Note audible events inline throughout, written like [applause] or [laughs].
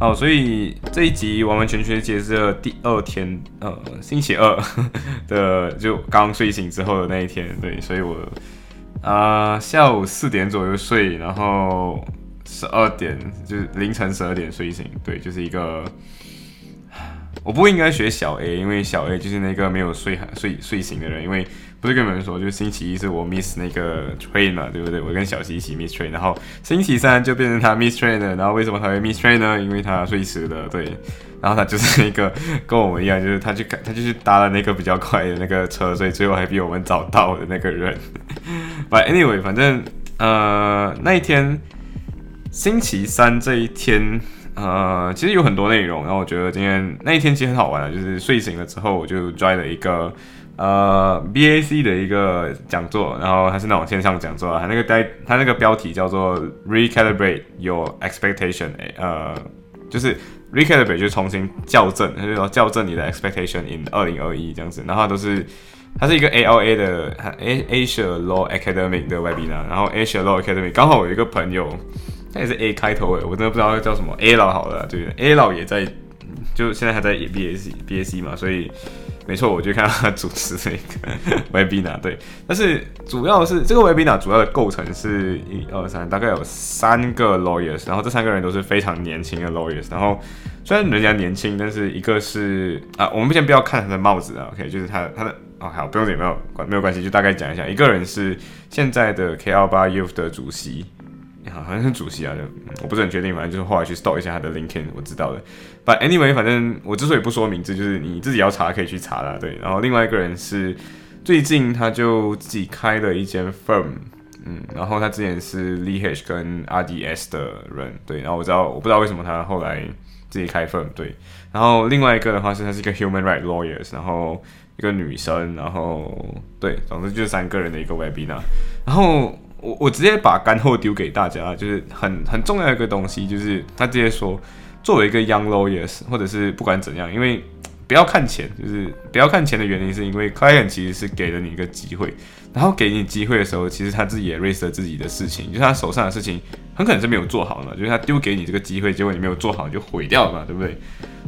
好，所以这一集完完全全截至了第二天，呃，星期二 [laughs] 的就刚睡醒之后的那一天，对，所以我啊下午四点左右睡，然后十二点就是凌晨十二点睡醒，对，就是一个我不应该学小 A，因为小 A 就是那个没有睡睡睡醒的人，因为。不是跟你们说，就是星期一是我 miss 那个 train 嘛，对不对？我跟小西一起 miss train，然后星期三就变成他 miss train 了。然后为什么他会 miss train 呢？因为他睡迟了，对。然后他就是一个跟我们一样，就是他去他就去搭了那个比较快的那个车，所以最后还比我们早到的那个人。[laughs] But anyway，反正呃那一天星期三这一天呃其实有很多内容，然后我觉得今天那一天其实很好玩的，就是睡醒了之后我就 join 了一个。呃，BAC 的一个讲座，然后它是那种线上讲座，它那个带它那个标题叫做 Recalibrate Your Expectation，呃，就是 Recalibrate 就重新校正，就是说校正你的 Expectation in 二零二一这样子，然后都是它是一个 ALA 的 A Asia Law Academy 的 Webinar，然后 Asia Law Academy 刚好我有一个朋友，他也是 A 开头诶，我真的不知道叫什么 A 老好了，对，A 老也在，就现在还在 BAC BAC 嘛，所以。没错，我就看到他主持这个 [laughs] webinar，对，但是主要是这个 webinar 主要的构成是一二三，大概有三个 lawyers，然后这三个人都是非常年轻的 lawyers，然后虽然人家年轻，但是一个是啊，我们先不要看他的帽子啊，OK，就是他他的哦好，不用点没有关没有关系，就大概讲一下，一个人是现在的 KL 八 Youth 的主席。好像是主席啊，我不是很确定，反正就是后来去 stalk 一下他的 LinkedIn，我知道的。But anyway，反正我之所以不说名字，就是你自己要查可以去查啦。对，然后另外一个人是最近他就自己开了一间 firm，嗯，然后他之前是 Lee H 跟 RDS 的人，对，然后我知道我不知道为什么他后来自己开 firm，对，然后另外一个的话是他是一个 human right lawyers，然后一个女生，然后对，总之就是三个人的一个 webinar，然后。我我直接把干货丢给大家，就是很很重要一个东西，就是他直接说，作为一个 young lawyers，或者是不管怎样，因为不要看钱，就是不要看钱的原因，是因为 client 其实是给了你一个机会，然后给你机会的时候，其实他自己也 raise 了自己的事情，就是他手上的事情很可能是没有做好的，就是他丢给你这个机会，结果你没有做好，就毁掉了嘛，对不对？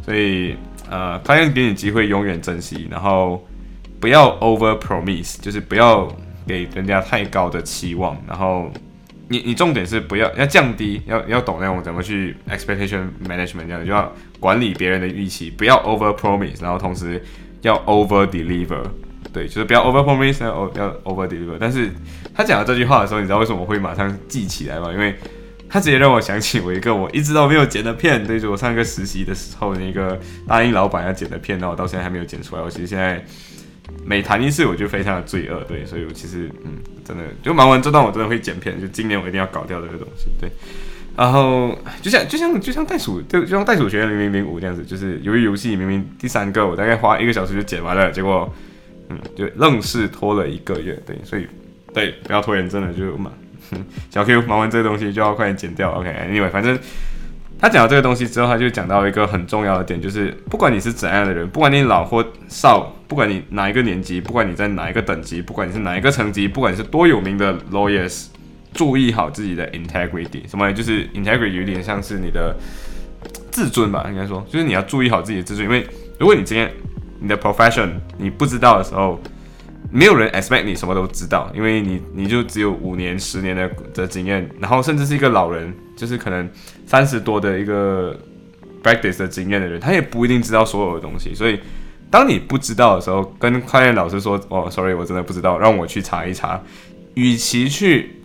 所以呃，client 给你机会，永远珍惜，然后不要 over promise，就是不要。给人家太高的期望，然后你你重点是不要要降低，要要懂那种怎么去 expectation management 这样，就要管理别人的预期，不要 over promise，然后同时要 over deliver，对，就是不要 over promise，要要 over deliver。但是他讲了这句话的时候，你知道为什么我会马上记起来吗？因为他直接让我想起我一个我一直都没有剪的片，对，就我上一个实习的时候那个答应老板要剪的片，然后我到现在还没有剪出来。我其实现在。每谈一次，我就非常的罪恶，对，所以我其实，嗯，真的就忙完这段，我真的会剪片，就今年我一定要搞掉这个东西，对。然后就像就像就像袋鼠，就就像袋鼠学院零零零五这样子，就是由于游戏明明第三个，我大概花一个小时就剪完了，结果，嗯，就愣是拖了一个月，对，所以对，不要拖延，真的就嘛，小 Q 忙完这个东西就要快点剪掉，OK，Anyway，反正。他讲到这个东西之后，他就讲到一个很重要的点，就是不管你是怎样的人，不管你老或少，不管你哪一个年级，不管你在哪一个等级，不管你是哪一个层级，不管你是多有名的 lawyers，注意好自己的 integrity。什么？就是 integrity 有点像是你的自尊吧，应该说，就是你要注意好自己的自尊。因为如果你今天你的 profession 你不知道的时候，没有人 expect 你什么都知道，因为你你就只有五年、十年的的经验，然后甚至是一个老人。就是可能三十多的一个 practice 的经验的人，他也不一定知道所有的东西。所以，当你不知道的时候，跟快验老师说：“哦，sorry，我真的不知道，让我去查一查。”与其去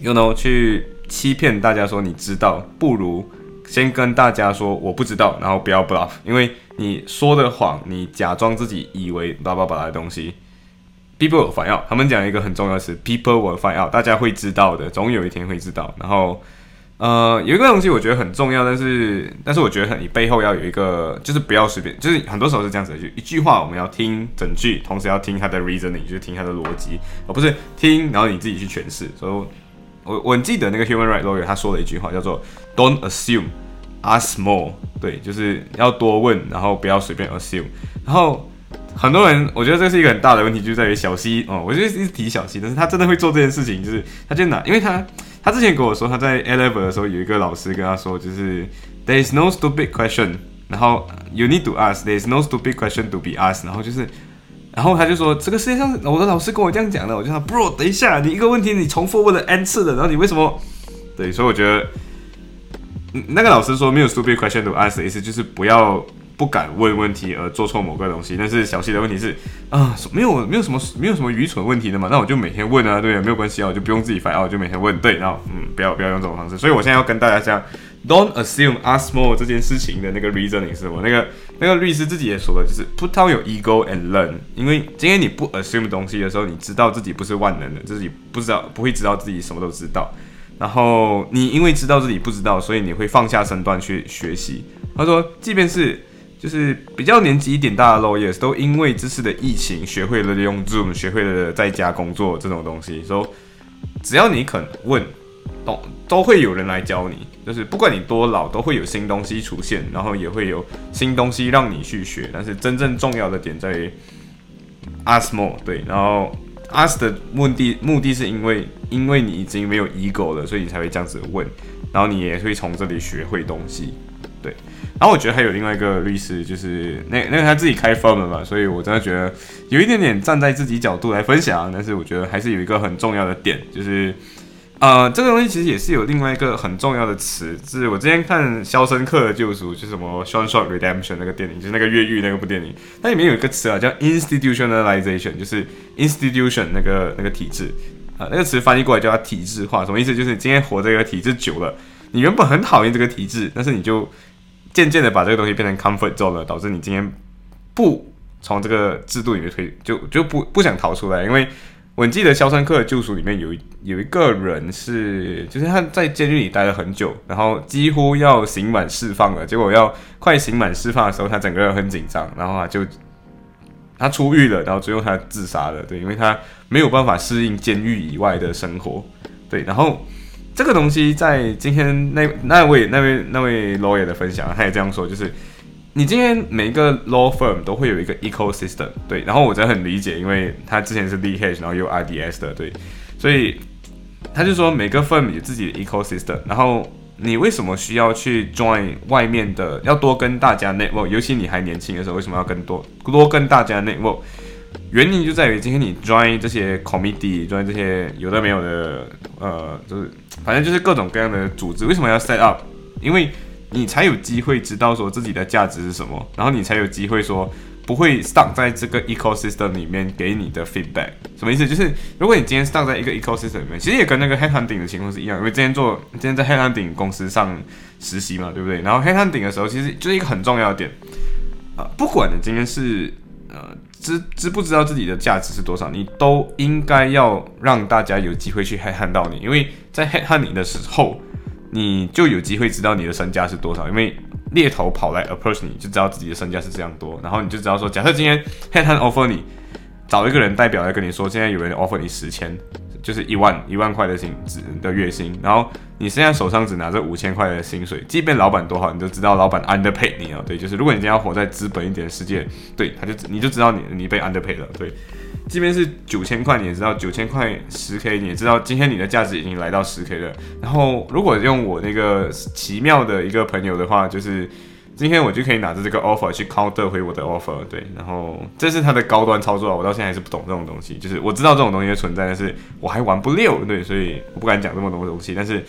，you know，去欺骗大家说你知道，不如先跟大家说我不知道，然后不要 bluff，因为你说的谎，你假装自己以为叭叭叭的东西，people will find out。他们讲一个很重要的词，people will find out，大家会知道的，总有一天会知道。然后。呃，有一个东西我觉得很重要，但是但是我觉得很你背后要有一个，就是不要随便，就是很多时候是这样子，就一句话我们要听整句，同时要听它的 reasoning，就是听它的逻辑，而不是听然后你自己去诠释。所以，我我记得那个 human right lawyer 他说了一句话叫做 "Don't assume, ask more"，对，就是要多问，然后不要随便 assume，然后。很多人，我觉得这是一个很大的问题，就在于小西哦，我就一直提小西，但是他真的会做这件事情，就是他就拿，因为他他之前跟我说，他在 A level 的时候有一个老师跟他说，就是 There is no stupid question，然后 You need to ask, there is no stupid question to be asked，然后就是，然后他就说这个世界上我的老师跟我这样讲的，我就说 Bro，等一下，你一个问题你重复问了 N 次的，然后你为什么？对，所以我觉得，那个老师说没有 stupid question to ask 的意思就是不要。不敢问问题而做错某个东西，但是小西的问题是啊，没有没有什么没有什么愚蠢问题的嘛，那我就每天问啊，对，没有关系啊，我就不用自己烦啊，我就每天问，对，然后嗯，不要不要用这种方式，所以我现在要跟大家讲，don't assume ask more 这件事情的那个 reasoning 是我那个那个律师自己也说了，就是 put down your ego and learn，因为今天你不 assume 东西的时候，你知道自己不是万能的，自己不知道不会知道自己什么都知道，然后你因为知道自己不知道，所以你会放下身段去学习。他说，即便是就是比较年纪一点大的 lawyers 都因为这次的疫情学会了用 Zoom，学会了在家工作这种东西。说只要你肯问，都都会有人来教你。就是不管你多老，都会有新东西出现，然后也会有新东西让你去学。但是真正重要的点在于 ask more，对，然后 ask 的目的目的是因为因为你已经没有 ego 了，所以你才会这样子问，然后你也会从这里学会东西。对，然后我觉得还有另外一个律师，就是那那个他自己开 firm 了嘛，所以我真的觉得有一点点站在自己角度来分享，但是我觉得还是有一个很重要的点，就是呃，这个东西其实也是有另外一个很重要的词，是我之前看《肖申克的救赎》，就是什么《Shawshank Redemption》那个电影，就是那个越狱那个部电影，它里面有一个词啊，叫 institutionalization，就是 institution 那个那个体制啊，那个词翻译过来叫它体制化，什么意思？就是你今天活这个体制久了，你原本很讨厌这个体制，但是你就渐渐的把这个东西变成 comfort zone 了，导致你今天不从这个制度里面退，就就不不想逃出来。因为我记得《肖申克的救赎》里面有有一个人是，就是他在监狱里待了很久，然后几乎要刑满释放了，结果要快刑满释放的时候，他整个人很紧张，然后他就他出狱了，然后最后他自杀了。对，因为他没有办法适应监狱以外的生活。对，然后。这个东西在今天那那位那位那位 lawyer 的分享，他也这样说，就是你今天每一个 law firm 都会有一个 ecosystem，对，然后我真的很理解，因为他之前是 l e h 然后又 RDS 的，对，所以他就说每个 firm 有自己的 ecosystem，然后你为什么需要去 join 外面的，要多跟大家 network，尤其你还年轻的时候，为什么要跟多多跟大家 network？原因就在于今天你 join 这些 committee，join 这些有的没有的，呃，就是反正就是各种各样的组织，为什么要 set up？因为你才有机会知道说自己的价值是什么，然后你才有机会说不会 stuck 在这个 ecosystem 里面给你的 feedback。什么意思？就是如果你今天 stuck 在一个 ecosystem 里面，其实也跟那个 headhunting 的情况是一样，因为今天做今天在 headhunting 公司上实习嘛，对不对？然后 headhunting 的时候，其实就是一个很重要的点啊，不管你今天是呃。知知不知道自己的价值是多少，你都应该要让大家有机会去 head 到你，因为在 head 你的时候，你就有机会知道你的身价是多少。因为猎头跑来 approach 你，就知道自己的身价是这样多，然后你就知道说，假设今天 head offer 你，找一个人代表来跟你说，现在有人 offer 你十千。就是一万一万块的薪资的月薪，然后你现在手上只拿着五千块的薪水，即便老板多好，你都知道老板 underpay 你啊。对，就是如果你今天要活在资本一点的世界，对，他就你就知道你你被 underpay 了。对，即便是九千块，你也知道九千块十 k，你也知道今天你的价值已经来到十 k 了。然后如果用我那个奇妙的一个朋友的话，就是。今天我就可以拿着这个 offer 去 counter 回我的 offer，对，然后这是它的高端操作啊，我到现在还是不懂这种东西，就是我知道这种东西的存在，但是我还玩不溜，对，所以我不敢讲这么多东西，但是，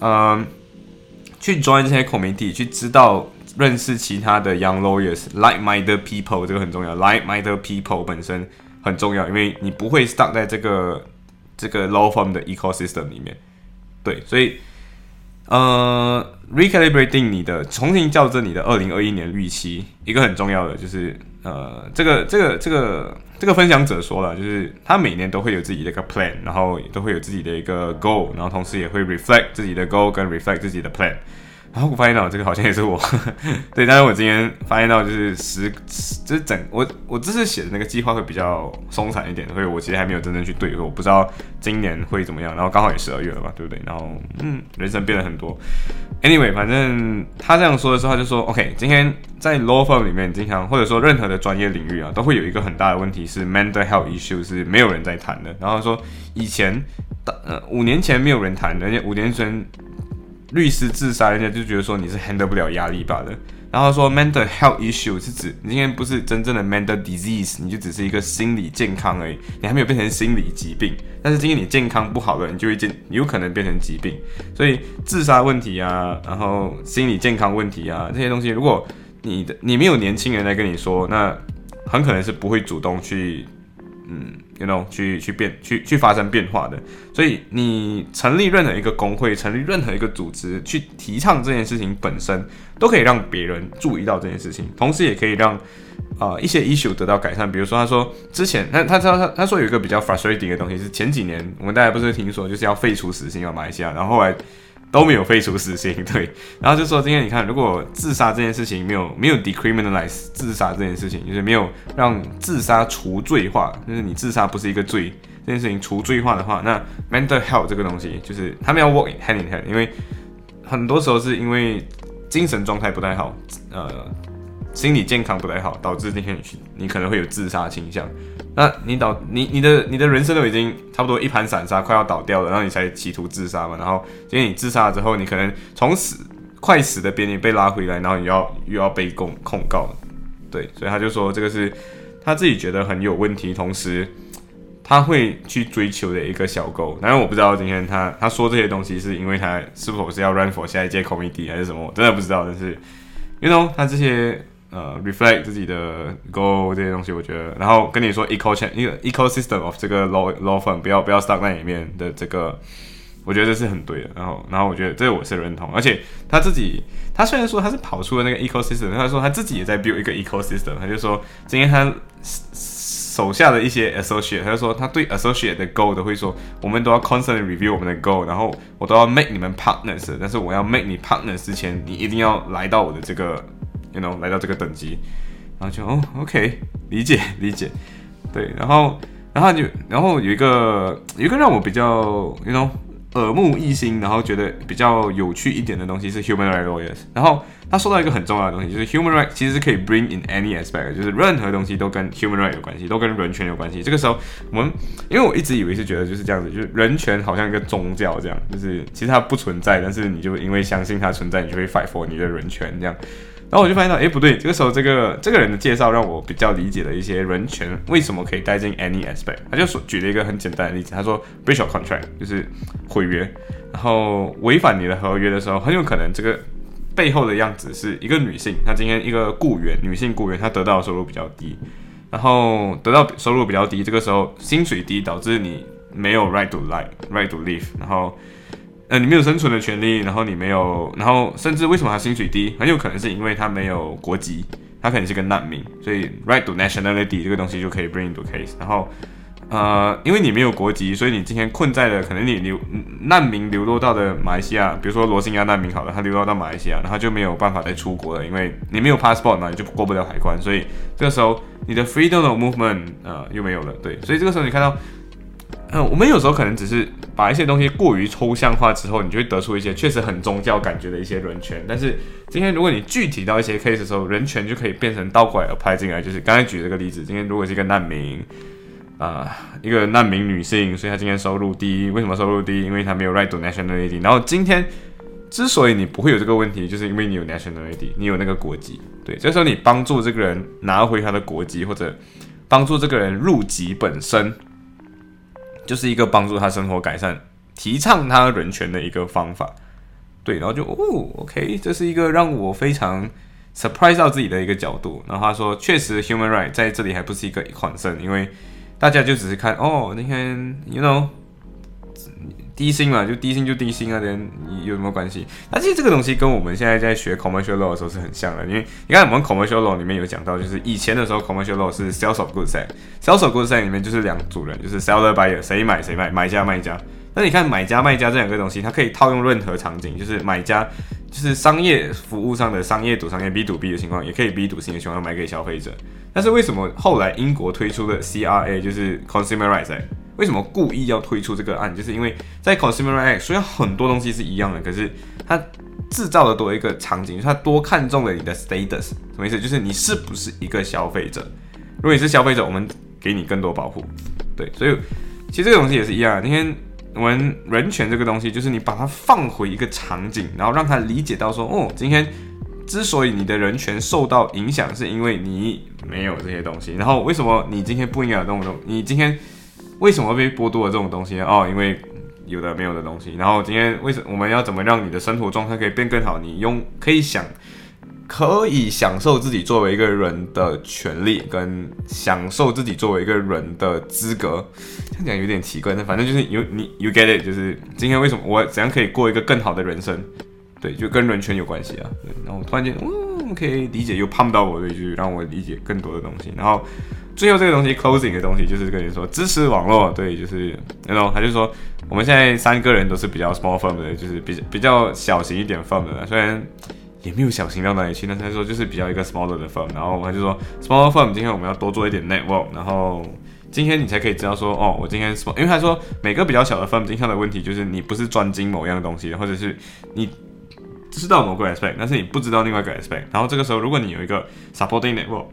嗯，去 join 这些 community，去知道认识其他的 young lawyers，like-minded people，这个很重要，like-minded people 本身很重要，因为你不会 stuck 在这个这个 law firm 的 ecosystem 里面，对，所以。呃，recalibrating 你的重新校正你的二零二一年预期，一个很重要的就是呃，这个这个这个这个分享者说了，就是他每年都会有自己的一个 plan，然后都会有自己的一个 goal，然后同时也会 reflect 自己的 goal 跟 reflect 自己的 plan。然后我发现到这个好像也是我，[laughs] 对，但是我今天发现到就是十，就是整我我这次写的那个计划会比较松散一点，所以我其实还没有真正去对，我不知道今年会怎么样。然后刚好也十二月了嘛，对不对？然后嗯，人生变了很多。Anyway，反正他这样说的时候，他就说 OK，今天在 law firm 里面，经常或者说任何的专业领域啊，都会有一个很大的问题是 mental health issue 是没有人在谈的。然后说以前，呃，五年前没有人谈，而且五年前。律师自杀，人家就觉得说你是 handle 不了压力罢了。然后说 mental health issue 是指你今天不是真正的 mental disease，你就只是一个心理健康而已，你还没有变成心理疾病。但是今天你健康不好了，你就会健有可能变成疾病。所以自杀问题啊，然后心理健康问题啊这些东西，如果你的你没有年轻人来跟你说，那很可能是不会主动去。嗯，you know，去去变去去发生变化的，所以你成立任何一个工会，成立任何一个组织，去提倡这件事情本身，都可以让别人注意到这件事情，同时也可以让啊一些 issue 得到改善。比如说，他说之前他他他他他说有一个比较 frustrating 的东西是前几年我们大家不是听说就是要废除死刑啊，马来西亚，然后后来。都没有废除死刑，对，然后就说今天你看，如果自杀这件事情没有没有 decriminalize 自杀这件事情，就是没有让自杀除罪化，就是你自杀不是一个罪，这件事情除罪化的话，那 mental health 这个东西就是他们要 work hand in hand，因为很多时候是因为精神状态不太好，呃。心理健康不太好，导致今天你你可能会有自杀倾向。那你倒你你的你的人生都已经差不多一盘散沙，快要倒掉了，然后你才企图自杀嘛。然后今天你自杀之后，你可能从死快死的边缘被拉回来，然后你要又要被控控告。对，所以他就说这个是他自己觉得很有问题，同时他会去追求的一个小狗。当然我不知道今天他他说这些东西是因为他是否是要 run for 下一届 committee 还是什么，我真的不知道。但是，you know 他这些。呃，reflect 自己的 goal 这些东西，我觉得，然后跟你说 eco c h a n 一个 ecosystem of 这个 law law firm 不要不要 stuck 在里面的这个，我觉得这是很对的。然后，然后我觉得这我是认同，而且他自己，他虽然说他是跑出了那个 ecosystem，他说他自己也在 build 一个 ecosystem，他就说今天他手下的一些 associate，他就说他对 associate 的 goal 都会说，我们都要 constantly review 我们的 goal，然后我都要 make 你们 partners，但是我要 make 你 partners 之前，你一定要来到我的这个。You know 来到这个等级，然后就哦，OK，理解理解，对，然后然后就然后有一个有一个让我比较 you know 耳目一新，然后觉得比较有趣一点的东西是 human right always。然后他说到一个很重要的东西，就是 human rights 其实是可以 bring in any aspect，就是任何东西都跟 human rights 有关系，都跟人权有关系。这个时候我们因为我一直以为是觉得就是这样子，就是人权好像一个宗教这样，就是其实它不存在，但是你就因为相信它存在，你就会 fight for 你的人权这样。然后我就发现到，哎，不对，这个时候这个这个人的介绍让我比较理解了一些人权为什么可以带进 any aspect。他就说举了一个很简单的例子，他说 breach of contract 就是毁约，然后违反你的合约的时候，很有可能这个背后的样子是一个女性，她今天一个雇员，女性雇员，她得到的收入比较低，然后得到收入比较低，这个时候薪水低导致你没有 right to life，right to live，然后。呃，你没有生存的权利，然后你没有，然后甚至为什么他薪水低？很有可能是因为他没有国籍，他可能是个难民，所以 right to nationality 这个东西就可以 bring into case。然后，呃，因为你没有国籍，所以你今天困在了可能你流难民流落到的马来西亚，比如说罗兴亚难民好了，他流落到马来西亚，然后就没有办法再出国了，因为你没有 passport 嘛，你就过不了海关，所以这个时候你的 freedom of movement 呃又没有了，对，所以这个时候你看到。嗯，我们有时候可能只是把一些东西过于抽象化之后，你就会得出一些确实很宗教感觉的一些人权。但是今天如果你具体到一些 case 的时候，人权就可以变成倒过来拍进来。就是刚才举这个例子，今天如果是一个难民啊，一个难民女性，所以她今天收入低，为什么收入低？因为她没有 right to nationality。然后今天之所以你不会有这个问题，就是因为你有 nationality，你有那个国籍。对，这时候你帮助这个人拿回他的国籍，或者帮助这个人入籍本身。就是一个帮助他生活改善、提倡他人权的一个方法，对，然后就哦，OK，这是一个让我非常 surprise 到自己的一个角度。然后他说，确实 human right 在这里还不是一个款胜，因为大家就只是看哦，你看，you know，低薪嘛，就低薪就低薪啊，人有什么关系？那其实这个东西跟我们现在在学 commercial law 的时候是很像的，因为你看我们 commercial law 里面有讲到，就是以前的时候 commercial law 是 sales of goods side，sales of goods 里面就是两组人，就是 seller buyer，谁买谁卖，买家卖家。那你看买家卖家这两个东西，它可以套用任何场景，就是买家就是商业服务上的商业赌商业 B to B 的情况，也可以 B to C 的情况卖给消费者。但是为什么后来英国推出的 CRA 就是 Consumer Rights？为什么故意要推出这个案？就是因为在 Consumer Rights 虽然很多东西是一样的，可是它制造了多一个场景，它多看中了你的 status，什么意思？就是你是不是一个消费者？如果你是消费者，我们给你更多保护。对，所以其实这个东西也是一样。今天我们人权这个东西，就是你把它放回一个场景，然后让他理解到说，哦，今天之所以你的人权受到影响，是因为你没有这些东西。然后为什么你今天不应该有这种东？你今天为什么被剥夺了这种东西呢？哦，因为有的没有的东西。然后今天为什我们要怎么让你的生活状态可以变更好？你用可以想。可以享受自己作为一个人的权利，跟享受自己作为一个人的资格，这样讲有点奇怪，但反正就是 you 你 you get it，就是今天为什么我怎样可以过一个更好的人生，对，就跟人权有关系啊。对，然后突然间，嗯，可以理解，又碰到我的一句，让我理解更多的东西。然后最后这个东西 closing 的东西就是跟你说支持网络，对，就是那种他就说我们现在三个人都是比较 small firm 的，就是比比较小型一点 firm 的，虽然。也没有小型到哪里去，那他说就是比较一个 smaller 的 firm，然后我就说 small firm，今天我们要多做一点 network，然后今天你才可以知道说，哦，我今天 small，因为他说每个比较小的 firm 今天的问题就是你不是专精某样东西，或者是你知道某个 aspect，但是你不知道另外一个 aspect，然后这个时候如果你有一个 supporting network，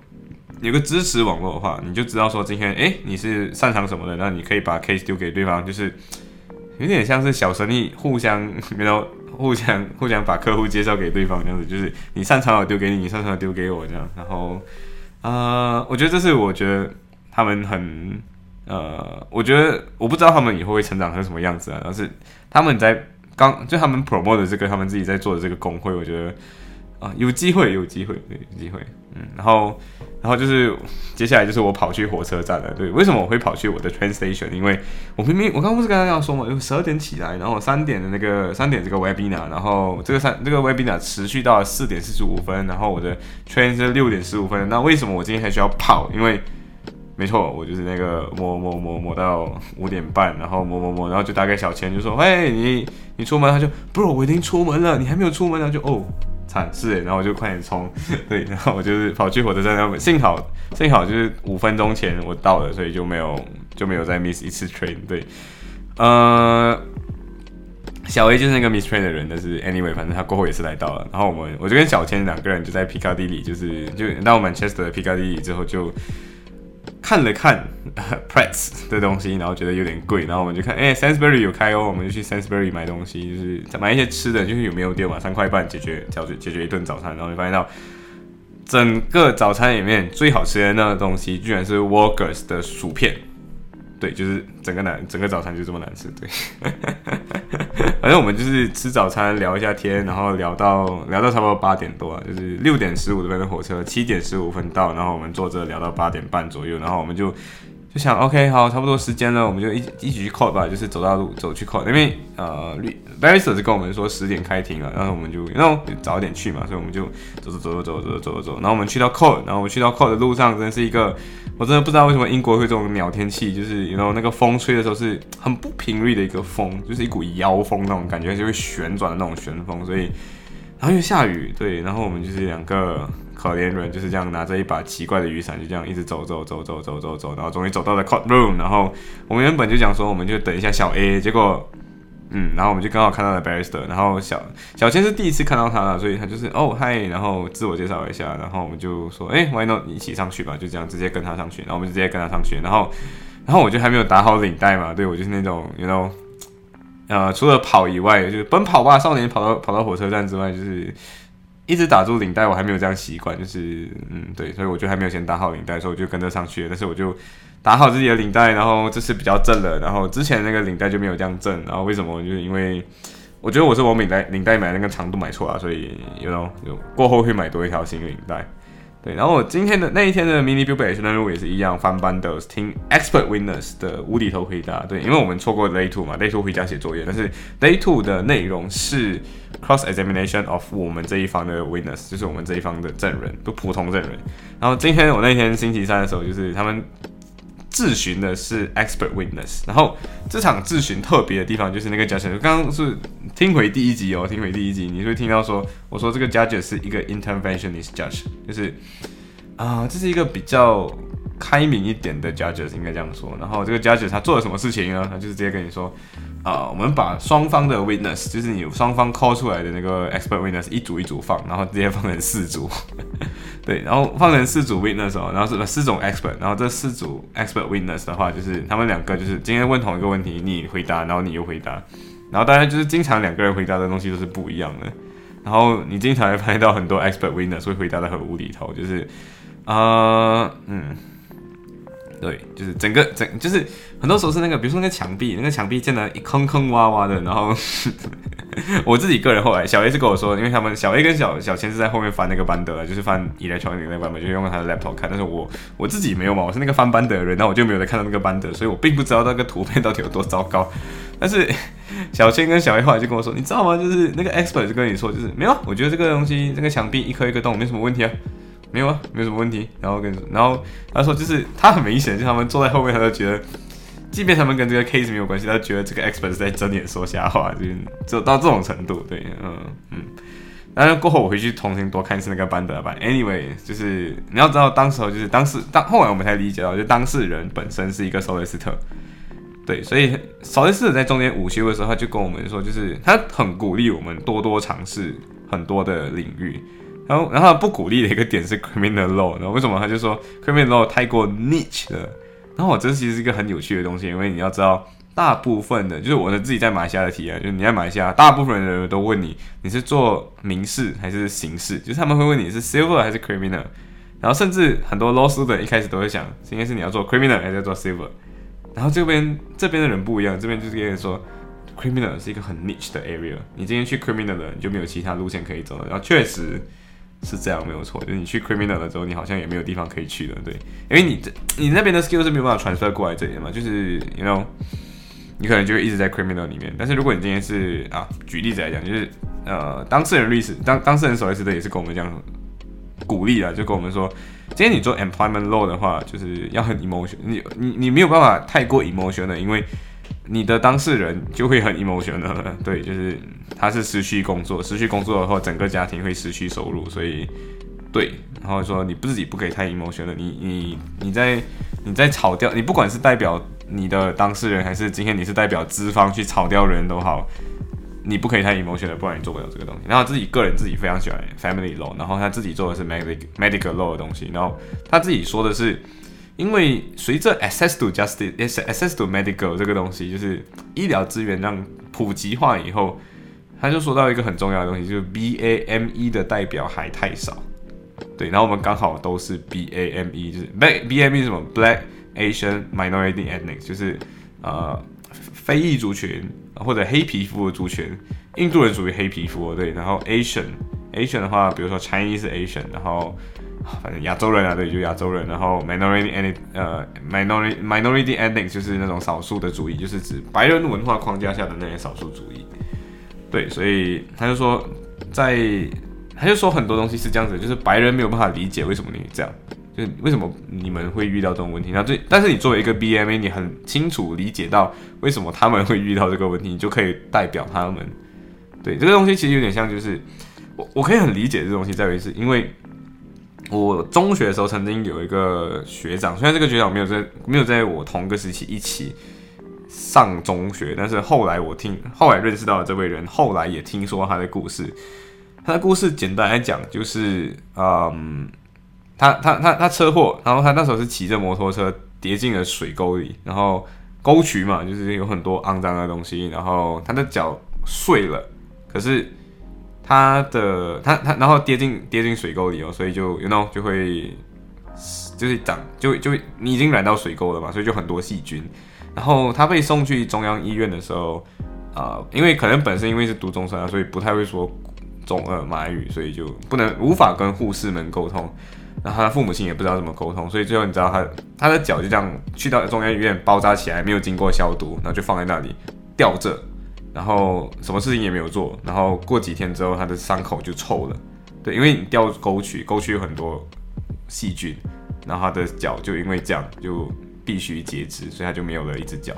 有个支持网络的话，你就知道说今天，哎，你是擅长什么的，那你可以把 case 丢给对方，就是有点像是小生意互相，然后。互相互相把客户介绍给对方，这样子就是你擅长的丢给你，你擅长的丢给我这样。然后，呃，我觉得这是我觉得他们很呃，我觉得我不知道他们以后会成长成什么样子啊。但是他们在刚就他们 promote 的这个他们自己在做的这个工会，我觉得啊有机会有机会对有机会，嗯，然后。然后就是接下来就是我跑去火车站了。对，为什么我会跑去我的 train station？因为我明明我刚不是跟大家说嘛，有十二点起来，然后三点的那个三点这个 webinar，然后这个三这个 webinar 持续到四点四十五分，然后我的 train 是六点十五分。那为什么我今天还需要跑？因为没错，我就是那个磨磨磨磨到五点半，然后磨磨磨，然后就打给小千，就说：“嘿，你你出门？”他就：“bro，我已经出门了，你还没有出门呢。”就哦。惨是，然后我就快点冲，[laughs] 对，然后我就是跑去火车站，那边幸好幸好就是五分钟前我到了，所以就没有就没有再 miss 一次 train。对，呃，小 A 就是那个 miss train 的人，但是 anyway，反正他过后也是来到了，然后我们我就跟小千两个人就在皮卡迪里，就是就到我们 Chester 的皮卡迪里之后就。看了看 [laughs] Prets 的东西，然后觉得有点贵，然后我们就看，哎，Sainsbury 有开哦，我们就去 Sansbury 买东西，就是买一些吃的，就是有没有店嘛，三块半解决解决解决一顿早餐，然后就发现到整个早餐里面最好吃的那个东西，居然是 Walkers 的薯片。对，就是整个难，整个早餐就这么难吃。对，[laughs] 反正我们就是吃早餐，聊一下天，然后聊到聊到差不多八点多，就是六点十五分的火车，七点十五分到，然后我们坐着聊到八点半左右，然后我们就。就想 OK 好，差不多时间了，我们就一一起去 call 吧，就是走到路走去 call，因为呃，Barrister 是跟我们说十点开庭了，然后我们就然后早点去嘛，所以我们就走走走走走走走走，然后我们去到 call，然后我们去到 call 的路上，真是一个，我真的不知道为什么英国会这种鸟天气，就是然后那个风吹的时候是很不频率的一个风，就是一股妖风那种感觉，就会旋转的那种旋风，所以然后又下雨，对，然后我们就是两个。可怜人就是这样拿着一把奇怪的雨伞，就这样一直走走走走走走走，然后终于走到了 court room。然后我们原本就讲说，我们就等一下小 A。结果，嗯，然后我们就刚好看到了 barrister。然后小小千是第一次看到他了，所以他就是哦嗨，然后自我介绍一下。然后我们就说，哎，why not 一起上去吧？就这样直接跟他上去。然后我们就直接跟他上去。然后，然后我就还没有打好领带嘛，对我就是那种，you know，呃，除了跑以外，就是奔跑吧少年跑到跑到火车站之外，就是。一直打住领带，我还没有这样习惯，就是嗯对，所以我就还没有先打好领带，所以我就跟着上去。但是我就打好自己的领带，然后这次比较正了，然后之前那个领带就没有这样正。然后为什么？就是因为我觉得我是我领带领带买那个长度买错了，所以有有过后会买多一条新领带。对，然后我今天的那一天的 mini build 任务也是一样，翻班的听 expert witness 的无厘头回答。对，因为我们错过 day two 嘛，day two 回家写作业，但是 day two 的内容是 cross examination of 我们这一方的 witness，就是我们这一方的证人，不普通证人。然后今天我那天星期三的时候，就是他们。质询的是 expert witness，然后这场质询特别的地方就是那个 judge，刚刚是听回第一集哦，听回第一集，你会听到说，我说这个 judge 是一个 interventionist judge，就是啊，这是一个比较开明一点的 judges 应该这样说。然后这个 judges 他做了什么事情呢？他就是直接跟你说。啊，我们把双方的 witness，就是你双方 call 出来的那个 expert witness 一组一组放，然后直接放成四组，[laughs] 对，然后放成四组 witness 哦，然后是四种 expert，然后这四组 expert witness 的话，就是他们两个就是今天问同一个问题，你回答，然后你又回答，然后大家就是经常两个人回答的东西都是不一样的，然后你经常会发现到很多 expert witness 会回答的很无厘头，就是啊，嗯。对，就是整个整，就是很多时候是那个，比如说那个墙壁，那个墙壁建的坑坑洼洼的，然后我自己个人后来，小 A 是跟我说，因为他们小 A 跟小小千是在后面翻那个班德，就是翻以来传的那个版本，就是用他的 laptop 看，但是我我自己没有嘛，我是那个翻班德的人，那我就没有在看到那个班德，所以我并不知道那个图片到底有多糟糕。但是小千跟小 A 后来就跟我说，你知道吗？就是那个 expert 就跟你说，就是没有，我觉得这个东西，这个墙壁一颗一个洞没什么问题啊。没有啊，没有什么问题。然后跟你说，然后他说，就是他很明显，就他们坐在后面，他就觉得，即便他们跟这个 case 没有关系，他觉得这个 expert 在睁眼说瞎话，就就到这种程度。对，嗯嗯。然后过后我回去重新多看一次那个班德版。Anyway，就是你要知道，当时候就是当时当后来我们才理解到，就当事人本身是一个 solicitor。对，所以 solicitor 在中间午休的时候，他就跟我们说，就是他很鼓励我们多多尝试很多的领域。然后，然后不鼓励的一个点是 criminal law，然后为什么他就说 criminal law 太过 niche 了？然后我这其实是一个很有趣的东西，因为你要知道，大部分的，就是我的自己在马来西亚的体验，就是你在马来西亚，大部分的人都问你，你是做民事还是刑事？就是他们会问你是 civil 还是 criminal，然后甚至很多 loss 的一开始都会想，应该是你要做 criminal 还是做 civil，然后这边这边的人不一样，这边就是跟你说 criminal 是一个很 niche 的 area，你今天去 criminal 的你就没有其他路线可以走了，然后确实。是这样没有错，就是你去 criminal 的时候，你好像也没有地方可以去了，对，因为你这你那边的 skill 是没有办法传 r 过来这里的嘛，就是 you know，你可能就会一直在 criminal 里面。但是如果你今天是啊，举例子来讲，就是呃，当事人律师当当事人守律师的也是跟我们这样鼓励啊，就跟我们说，今天你做 employment law 的话，就是要很 emotion，你你你没有办法太过 emotion 的，因为。你的当事人就会很 emotional，对，就是他是失去工作，失去工作的话，整个家庭会失去收入，所以对，然后说你不自己不可以太 emotional，你你你在你在炒掉，你不管是代表你的当事人，还是今天你是代表资方去炒掉人都好，你不可以太 emotional，不然你做不了这个东西。然后自己个人自己非常喜欢 family law，然后他自己做的是 medical medical law 的东西，然后他自己说的是。因为随着 access to justice，access to medical 这个东西，就是医疗资源让普及化以后，他就说到一个很重要的东西，就是 BAME 的代表还太少。对，然后我们刚好都是 BAME，就是 BAME 什么？Black Asian Minority Ethnic，就是呃非裔族群或者黑皮肤的族群，印度人属于黑皮肤，对，然后 Asian，Asian 的话，比如说 Chinese Asian，然后。反正亚洲人啊，对，就亚洲人。然后 minority ethnic，呃，minority minority ending 就是那种少数的主义，就是指白人文化框架下的那些少数主义。对，所以他就说，在他就说很多东西是这样子，就是白人没有办法理解为什么你这样，就是为什么你们会遇到这种问题。那最，但是你作为一个 BMA，你很清楚理解到为什么他们会遇到这个问题，你就可以代表他们。对，这个东西其实有点像，就是我我可以很理解这东西在于是因为。我中学的时候曾经有一个学长，虽然这个学长没有在没有在我同个时期一起上中学，但是后来我听后来认识到了这位人，后来也听说他的故事。他的故事简单来讲就是，嗯，他他他他车祸，然后他那时候是骑着摩托车跌进了水沟里，然后沟渠嘛，就是有很多肮脏的东西，然后他的脚碎了，可是。他的他他然后跌进跌进水沟里哦，所以就 you know 就会就是长就就你已经染到水沟了嘛，所以就很多细菌。然后他被送去中央医院的时候，啊，因为可能本身因为是读中山啊，所以不太会说中呃马语，所以就不能无法跟护士们沟通。然后他父母亲也不知道怎么沟通，所以最后你知道他他的脚就这样去到中央医院包扎起来，没有经过消毒，然后就放在那里吊着，然后什么事情也没有做，然后过几天之后他的伤口就臭了，对，因为你掉沟渠，沟渠有很多细菌，然后他的脚就因为这样就必须截肢，所以他就没有了一只脚。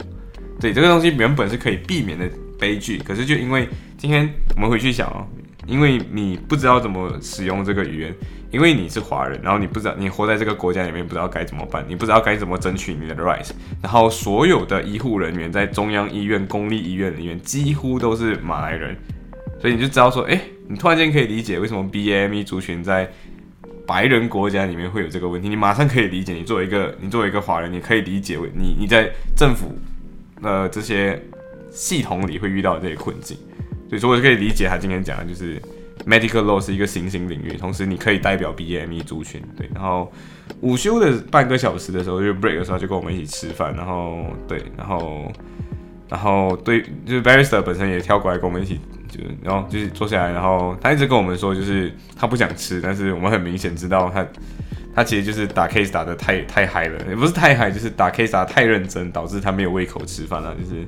对，这个东西原本是可以避免的悲剧，可是就因为今天我们回去想哦，因为你不知道怎么使用这个语言。因为你是华人，然后你不知道你活在这个国家里面，不知道该怎么办，你不知道该怎么争取你的 rights。然后所有的医护人员在中央医院、公立医院里面几乎都是马来人，所以你就知道说，哎，你突然间可以理解为什么 BAME 族群在白人国家里面会有这个问题。你马上可以理解，你作为一个你作为一个华人，你可以理解为你你在政府呃这些系统里会遇到这些困境。所以说，我就可以理解他今天讲的就是。Medical law 是一个新兴领域，同时你可以代表 BME 族群，对。然后午休的半个小时的时候，就 break 的时候就跟我们一起吃饭，然后对，然后然后对，就是 Barrister 本身也跳过来跟我们一起，就是然后就是坐下来，然后他一直跟我们说，就是他不想吃，但是我们很明显知道他他其实就是打 case 打的太太嗨了，也不是太嗨，就是打 case 打太认真，导致他没有胃口吃饭了，就是。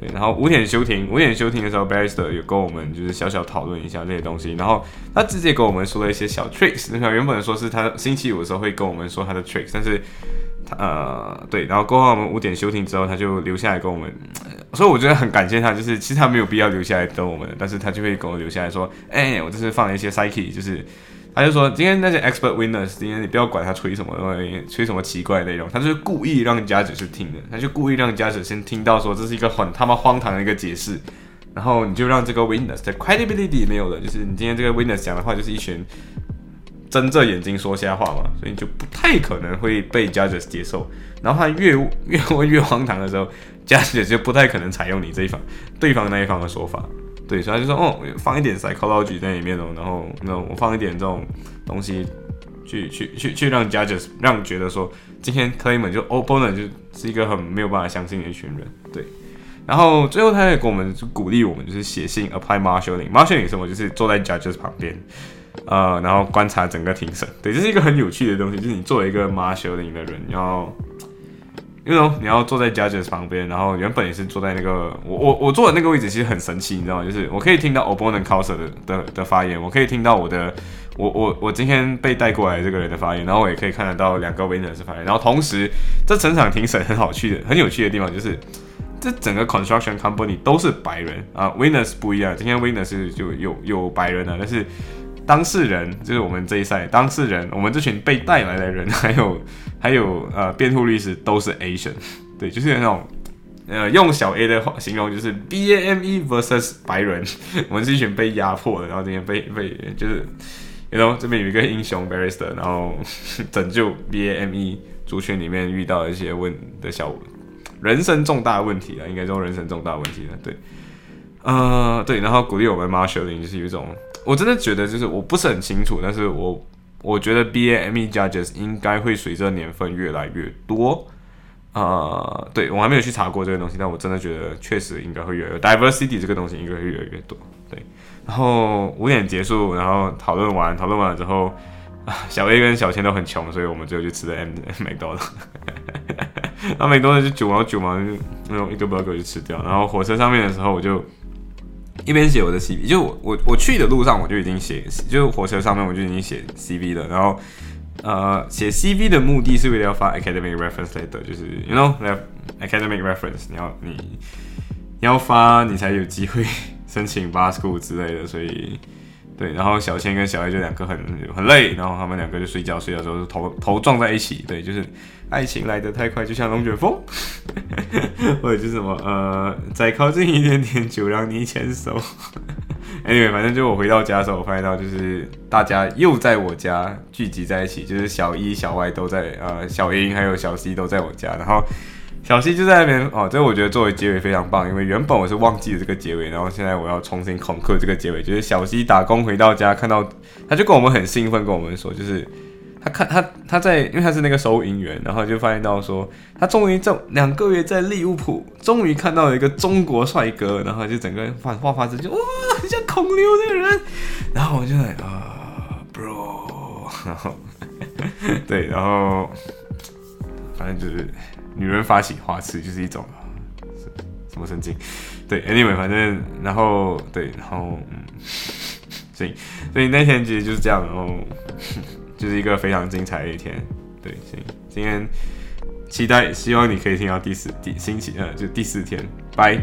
对，然后五点休庭，五点休庭的时候，Barrister 有跟我们就是小小讨论一下这些东西，然后他直接跟我们说了一些小 tricks。那原本说是他星期五的时候会跟我们说他的 tricks，但是他呃对，然后过后我们五点休庭之后，他就留下来跟我们，所以我觉得很感谢他，就是其实他没有必要留下来等我们，但是他就会跟我留下来说，哎，我这是放了一些 psyche，就是。他就说：“今天那些 expert winners，今天你不要管他吹什么，吹什么奇怪内容，他就是故意让家者是听的，他就故意让家者先听到说这是一个很他妈荒唐的一个解释，然后你就让这个 winners 的 credibility 没有了，就是你今天这个 winners 讲的话就是一群睁着眼睛说瞎话嘛，所以你就不太可能会被 judges 接受。然后他越 [laughs] 越问越荒唐的时候，家者就不太可能采用你这一方对方那一方的说法。”对，所以他就说，哦，放一点 psychology 在里面哦，然后，那我放一点这种东西，去去去去让 judges 让觉得说，今天 claimant 就 opponent 就是一个很没有办法相信的一群人，对。然后最后他也给我们鼓励我们，就是写信 apply marshalling。marshalling 什么？就是坐在 judges 旁边，呃，然后观察整个庭审。对，这是一个很有趣的东西，就是你作为一个 marshalling 的人，然后。因为你要坐在 judges 旁边，然后原本也是坐在那个我我我坐的那个位置，其实很神奇，你知道吗？就是我可以听到 opponent counsel 的的的发言，我可以听到我的我我我今天被带过来这个人的发言，然后我也可以看得到两个 winners 发言，然后同时这整场庭审很好去的，很有趣的地方就是这整个 construction company 都是白人啊，winners 不一样，今天 winners 就有有白人了，但是。当事人就是我们这一赛当事人，我们这群被带来的人，还有还有呃辩护律师都是 Asian，对，就是那种呃用小 A 的话形容就是 B A M E versus 白人，[laughs] 我们是一群被压迫的，然后今天被被就是然后这边有一个英雄 Barrister，然后拯救 B A M E 族群里面遇到一些问的小人生重大问题啊，应该说人生重大问题了，对，呃对，然后鼓励我们 Marshalling 就是有一种。我真的觉得，就是我不是很清楚，但是我我觉得 B A M E judges 应该会随着年份越来越多。呃，对我还没有去查过这个东西，但我真的觉得确实应该会越来越 diversity 这个东西应该会越来越多。对，然后五点结束，然后讨论完，讨论完了之后，[laughs] 小 A 跟小千都很穷，所以我们最后就吃了 M 美多了。那美多的就九毛九毛，就那种一个 burger 就吃掉。然后火车上面的时候，我就。一边写我的 CV，就我我我去的路上我就已经写，就火车上面我就已经写 CV 了。然后，呃，写 CV 的目的是为了要发 academic reference letter，就是 you know academic reference，你要你你要发，你才有机会 [laughs] 申请 bar school 之类的。所以，对，然后小千跟小艾就两个很很累，然后他们两个就睡觉，睡觉的时候就头头撞在一起。对，就是爱情来得太快，就像龙卷风。[laughs] 或者就是什么呃，再靠近一点点就让你牵手。[laughs] Anyway，反正就我回到家的时候，我发现到就是大家又在我家聚集在一起，就是小一、小 Y 都在，呃，小英还有小 C 都在我家，然后小 C 就在那边哦。这我觉得作为结尾非常棒，因为原本我是忘记了这个结尾，然后现在我要重新恐吓这个结尾，就是小 C 打工回到家看到，他就跟我们很兴奋，跟我们说就是。他看他他在，因为他是那个收银员，然后就发现到说，他终于在两个月在利物浦，终于看到了一个中国帅哥，然后就整个发发发就哇，很像孔刘这个人，然后我就在啊，bro，然 [laughs] 后对，然后反正就是女人发起花痴就是一种什么神经？对，anyway，反正然后对，然后嗯，所以所以那天其实就是这样，然后就是一个非常精彩的一天。对，行今天期待，希望你可以听到第四第星期呃，就第四天，拜。